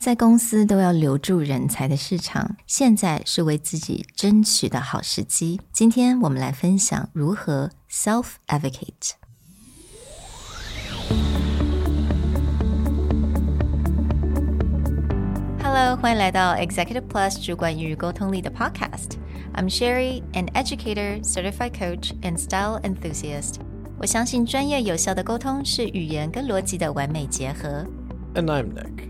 在公司都要留住人才的市场，现在是为自己争取的好时机。今天我们来分享如何 self advocate。Hello，欢迎来到 Executive Plus 主管与沟通力的 Podcast。I'm Sherry, an educator, certified coach, and style enthusiast. 我相信专业有效的沟通是语言跟逻辑的完美结合。And I'm Nick,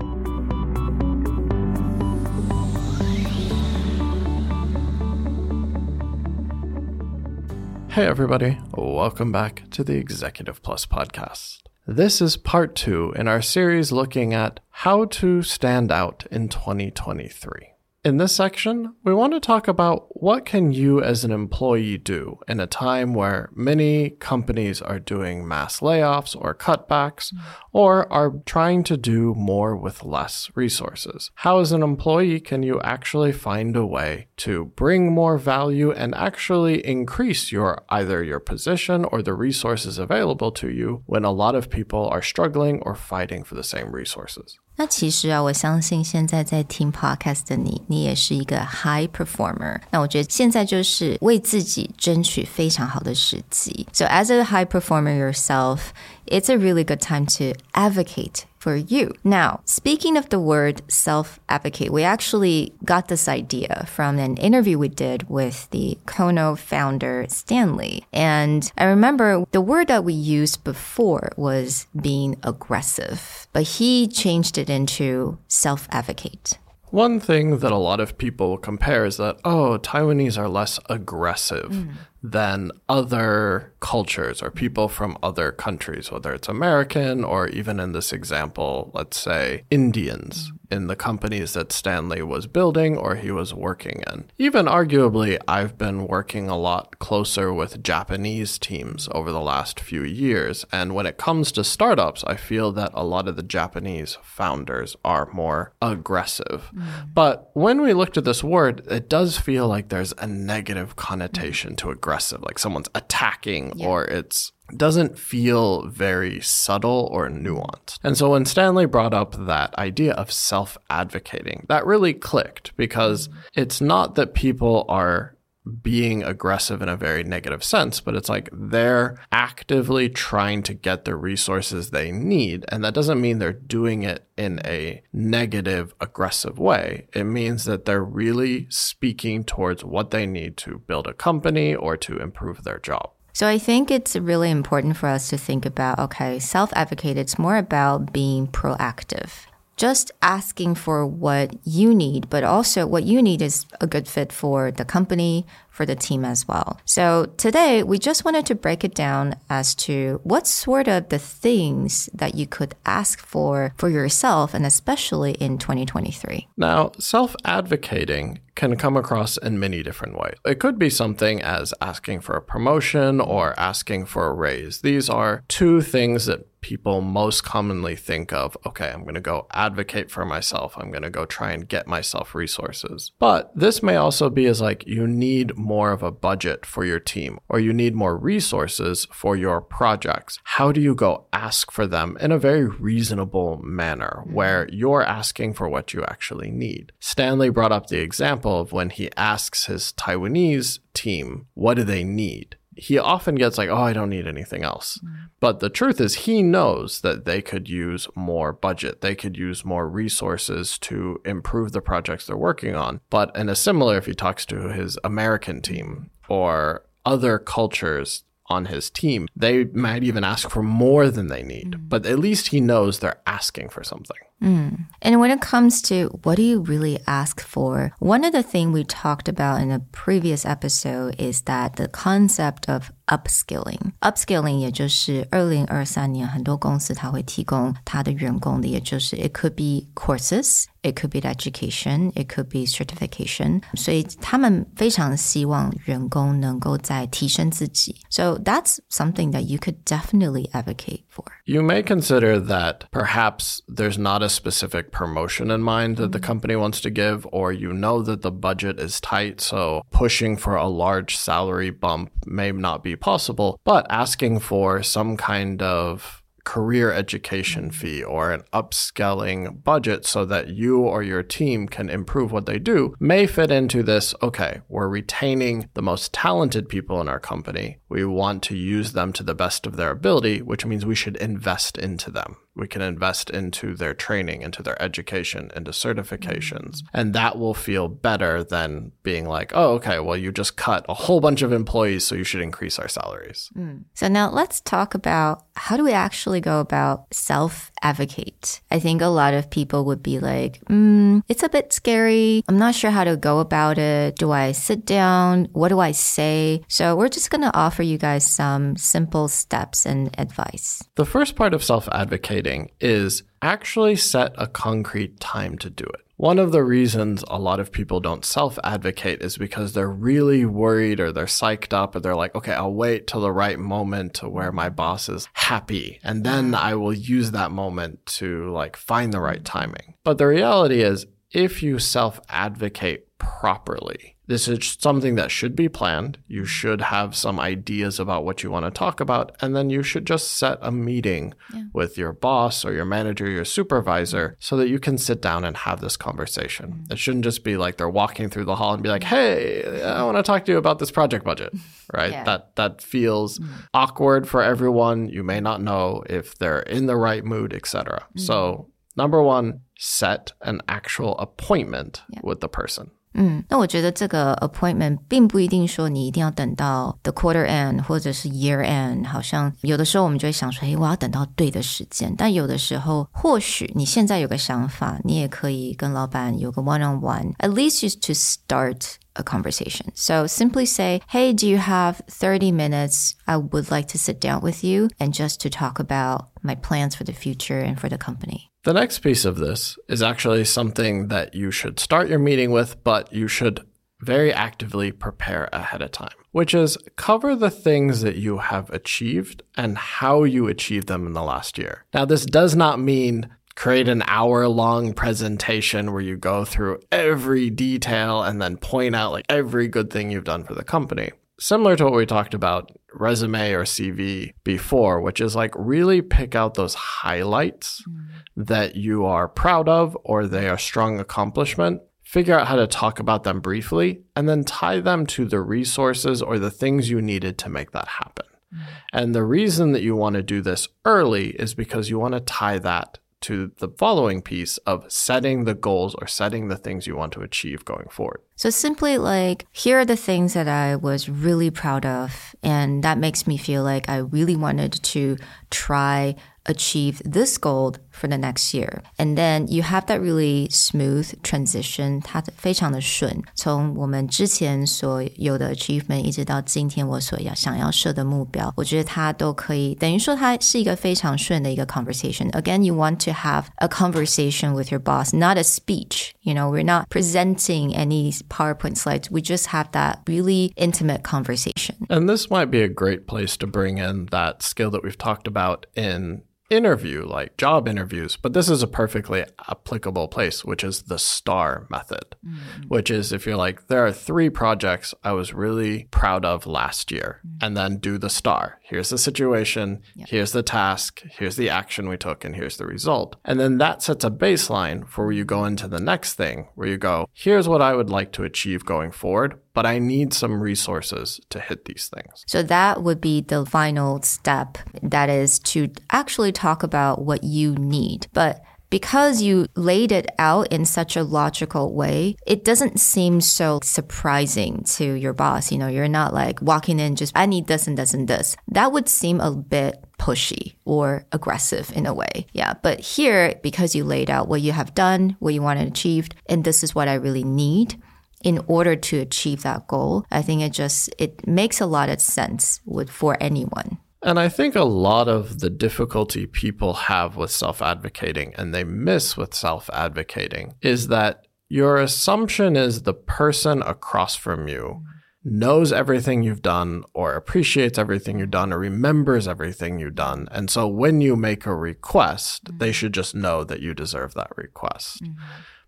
Hey, everybody. Welcome back to the Executive Plus podcast. This is part two in our series looking at how to stand out in 2023. In this section, we want to talk about what can you as an employee do in a time where many companies are doing mass layoffs or cutbacks mm. or are trying to do more with less resources. How as an employee can you actually find a way to bring more value and actually increase your either your position or the resources available to you when a lot of people are struggling or fighting for the same resources? 那其实啊，我相信现在在听 podcast 的你，你也是一个 high performer。那我觉得现在就是为自己争取非常好的时机。So as a high performer yourself, it's a really good time to advocate for you. Now, speaking of the word self advocate, we actually got this idea from an interview we did with the Kono founder, Stanley. And I remember the word that we used before was being aggressive, but he changed it into self advocate. One thing that a lot of people compare is that, oh, Taiwanese are less aggressive mm. than other cultures or people from other countries, whether it's American or even in this example, let's say Indians. In the companies that Stanley was building or he was working in. Even arguably, I've been working a lot closer with Japanese teams over the last few years. And when it comes to startups, I feel that a lot of the Japanese founders are more aggressive. Mm. But when we looked at this word, it does feel like there's a negative connotation mm. to aggressive, like someone's attacking yeah. or it's doesn't feel very subtle or nuanced. And so when Stanley brought up that idea of self advocating, that really clicked because it's not that people are being aggressive in a very negative sense, but it's like they're actively trying to get the resources they need. And that doesn't mean they're doing it in a negative, aggressive way. It means that they're really speaking towards what they need to build a company or to improve their job. So I think it's really important for us to think about okay, self advocate, it's more about being proactive. Just asking for what you need, but also what you need is a good fit for the company, for the team as well. So today we just wanted to break it down as to what sort of the things that you could ask for for yourself and especially in 2023. Now, self-advocating can come across in many different ways. It could be something as asking for a promotion or asking for a raise. These are two things that people most commonly think of okay, I'm going to go advocate for myself. I'm going to go try and get myself resources. But this may also be as like you need more of a budget for your team or you need more resources for your projects. How do you go ask for them in a very reasonable manner mm-hmm. where you're asking for what you actually need? Stanley brought up the example of when he asks his Taiwanese team, what do they need? He often gets like, oh, I don't need anything else. Mm. But the truth is, he knows that they could use more budget. They could use more resources to improve the projects they're working on. But in a similar, if he talks to his American team or other cultures on his team, they might even ask for more than they need. Mm. But at least he knows they're asking for something. Mm. And when it comes to what do you really ask for, one of the things we talked about in a previous episode is that the concept of upskilling. Upskilling 也就是二零二三年很多公司它会提供它的员工的，也就是 it could be courses, it could be education, it could be certification. 所以他们非常希望员工能够在提升自己。So that's something that you could definitely advocate for. You may consider that perhaps there's not a specific promotion in mind that the company wants to give, or you know that the budget is tight, so pushing for a large salary bump may not be possible, but asking for some kind of career education mm-hmm. fee or an upskilling budget so that you or your team can improve what they do may fit into this okay, we're retaining the most talented people in our company. We want to use them to the best of their ability, which means we should invest into them we can invest into their training, into their education, into certifications. And that will feel better than being like, oh, okay, well, you just cut a whole bunch of employees, so you should increase our salaries. Mm. So now let's talk about how do we actually go about self advocate? I think a lot of people would be like, mm, it's a bit scary. I'm not sure how to go about it. Do I sit down? What do I say? So we're just going to offer you guys some simple steps and advice. The first part of self advocating is actually set a concrete time to do it. One of the reasons a lot of people don't self advocate is because they're really worried or they're psyched up or they're like, okay, I'll wait till the right moment to where my boss is happy and then I will use that moment to like find the right timing. But the reality is, if you self advocate properly, this is something that should be planned. You should have some ideas about what you want to talk about, and then you should just set a meeting yeah. with your boss or your manager, your supervisor, so that you can sit down and have this conversation. Mm-hmm. It shouldn't just be like they're walking through the hall and be like, "Hey, I want to talk to you about this project budget." Right? Yeah. That that feels mm-hmm. awkward for everyone. You may not know if they're in the right mood, etc. Mm-hmm. So, number 1, set an actual appointment yeah. with the person. 嗯，那我觉得这个 appointment 并不一定说你一定要等到 the quarter end 或者是 year end，好像有的时候我们就会想说，诶，我要等到对的时间。但有的时候，或许你现在有个想法，你也可以跟老板有个 one on one，at least just to start a conversation. So simply say, Hey, do you have 30 minutes? I would like to sit down with you and just to talk about my plans for the future and for the company. The next piece of this is actually something that you should start your meeting with, but you should very actively prepare ahead of time, which is cover the things that you have achieved and how you achieved them in the last year. Now, this does not mean create an hour long presentation where you go through every detail and then point out like every good thing you've done for the company similar to what we talked about resume or CV before, which is like really pick out those highlights mm. that you are proud of or they are strong accomplishment. Figure out how to talk about them briefly and then tie them to the resources or the things you needed to make that happen. Mm. And the reason that you want to do this early is because you want to tie that to the following piece of setting the goals or setting the things you want to achieve going forward. So simply like, here are the things that I was really proud of. And that makes me feel like I really wanted to try achieve this goal for the next year. And then you have that really smooth transition，它非常的顺。从我们之前所有的 achievement，一直到今天我所要想要设的目标，我觉得它都可以等于说它是一个非常顺的一个 conversation. Again, you want to have a conversation with your boss, not a speech. You know, we're not presenting any PowerPoint slides. We just have that really intimate conversation. And this might be a great place to bring in that skill that we've talked about in interview, like job interviews, but this is a perfectly applicable place, which is the STAR method, mm-hmm. which is if you're like, there are three projects I was really proud of last year, mm-hmm. and then do the STAR. Here's the situation, yep. here's the task, here's the action we took, and here's the result. And then that sets a baseline for where you go into the next thing, where you go, here's what I would like to achieve going forward but I need some resources to hit these things. So that would be the final step. That is to actually talk about what you need. But because you laid it out in such a logical way, it doesn't seem so surprising to your boss. You know, you're not like walking in just, I need this and this and this. That would seem a bit pushy or aggressive in a way. Yeah. But here, because you laid out what you have done, what you want to achieve, and this is what I really need in order to achieve that goal, I think it just it makes a lot of sense with for anyone. And I think a lot of the difficulty people have with self advocating and they miss with self advocating is that your assumption is the person across from you knows everything you've done or appreciates everything you've done or remembers everything you've done. And so when you make a request, mm-hmm. they should just know that you deserve that request. Mm-hmm.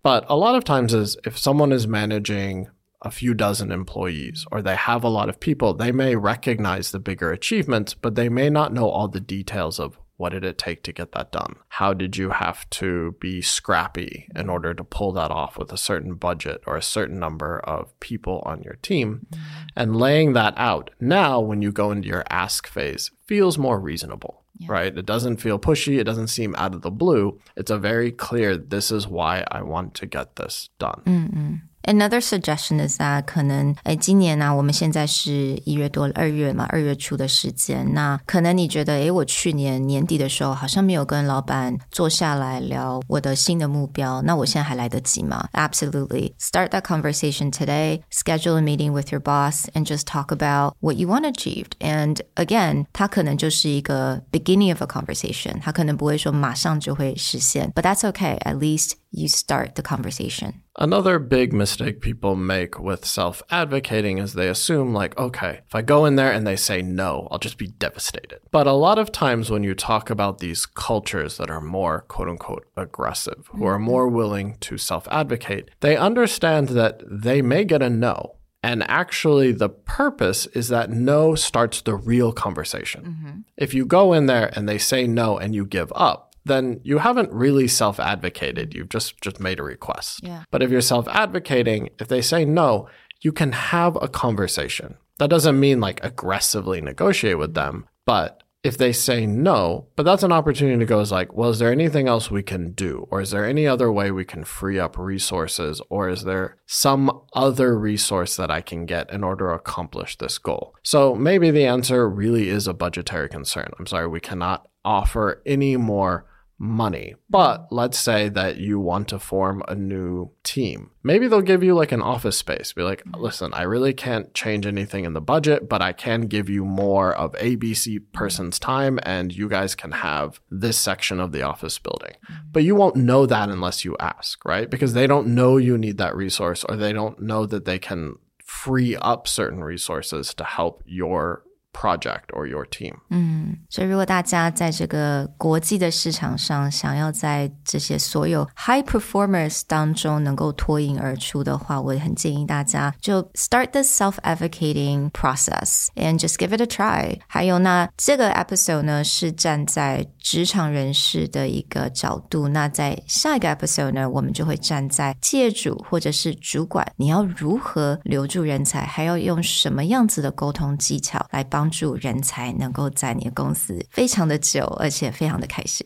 But a lot of times is if someone is managing a few dozen employees or they have a lot of people, they may recognize the bigger achievements, but they may not know all the details of what did it take to get that done? How did you have to be scrappy in order to pull that off with a certain budget or a certain number of people on your team? Mm-hmm. And laying that out now, when you go into your ask phase, feels more reasonable. Yeah. Right? It doesn't feel pushy. It doesn't seem out of the blue. It's a very clear, this is why I want to get this done. Mm-hmm. Another suggestion is that 可能诶，今年呢、啊，我们现在是一月多，二月嘛，二月初的时间。那可能你觉得，诶，我去年年底的时候好像没有跟老板坐下来聊我的新的目标，那我现在还来得及吗？Absolutely. Start that conversation today. Schedule a meeting with your boss and just talk about what you want achieved. And again，它可能就是一个 beginning of a conversation，它可能不会说马上就会实现，but that's okay. At least you start the conversation. Another big mistake people make with self advocating is they assume, like, okay, if I go in there and they say no, I'll just be devastated. But a lot of times when you talk about these cultures that are more quote unquote aggressive, who are more willing to self advocate, they understand that they may get a no. And actually, the purpose is that no starts the real conversation. Mm-hmm. If you go in there and they say no and you give up, then you haven't really self advocated. You've just, just made a request. Yeah. But if you're self advocating, if they say no, you can have a conversation. That doesn't mean like aggressively negotiate with them, but if they say no, but that's an opportunity to go is like, well, is there anything else we can do? Or is there any other way we can free up resources? Or is there some other resource that I can get in order to accomplish this goal? So maybe the answer really is a budgetary concern. I'm sorry, we cannot offer any more money. But let's say that you want to form a new team. Maybe they'll give you like an office space. Be like, listen, I really can't change anything in the budget, but I can give you more of ABC person's time and you guys can have this section of the office building. But you won't know that unless you ask, right? Because they don't know you need that resource or they don't know that they can free up certain resources to help your project or your team. 嗯，所以如果大家在这个国际的市场上，想要在这些所有 high performers 当中能够脱颖而出的话，我也很建议大家就 start the self advocating process and just give it a try。还有那这个 episode 呢是站在 职场人士的一个角度，那在下一个 episode 呢，我们就会站在企业主或者是主管，你要如何留住人才，还要用什么样子的沟通技巧来帮。助人才能够在你的公司非常的久，而且非常的开心。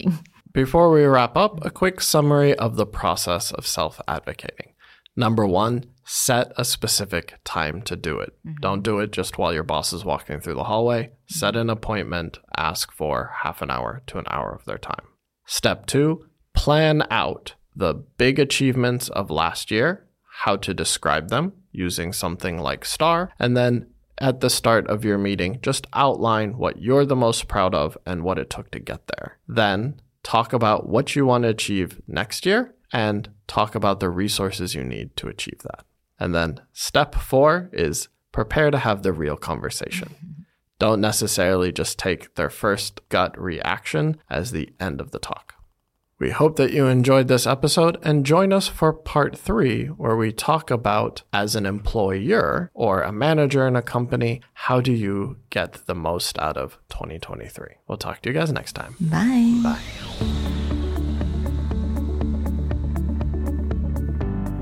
Before we wrap up, a quick summary of the process of self advocating. Number one, set a specific time to do it. Mm-hmm. Don't do it just while your boss is walking through the hallway. Mm-hmm. Set an appointment, ask for half an hour to an hour of their time. Step two, plan out the big achievements of last year, how to describe them using something like STAR, and then at the start of your meeting, just outline what you're the most proud of and what it took to get there. Then talk about what you want to achieve next year and talk about the resources you need to achieve that. And then step four is prepare to have the real conversation. Mm-hmm. Don't necessarily just take their first gut reaction as the end of the talk. We hope that you enjoyed this episode and join us for part three, where we talk about as an employer or a manager in a company, how do you get the most out of 2023? We'll talk to you guys next time. Bye. Bye.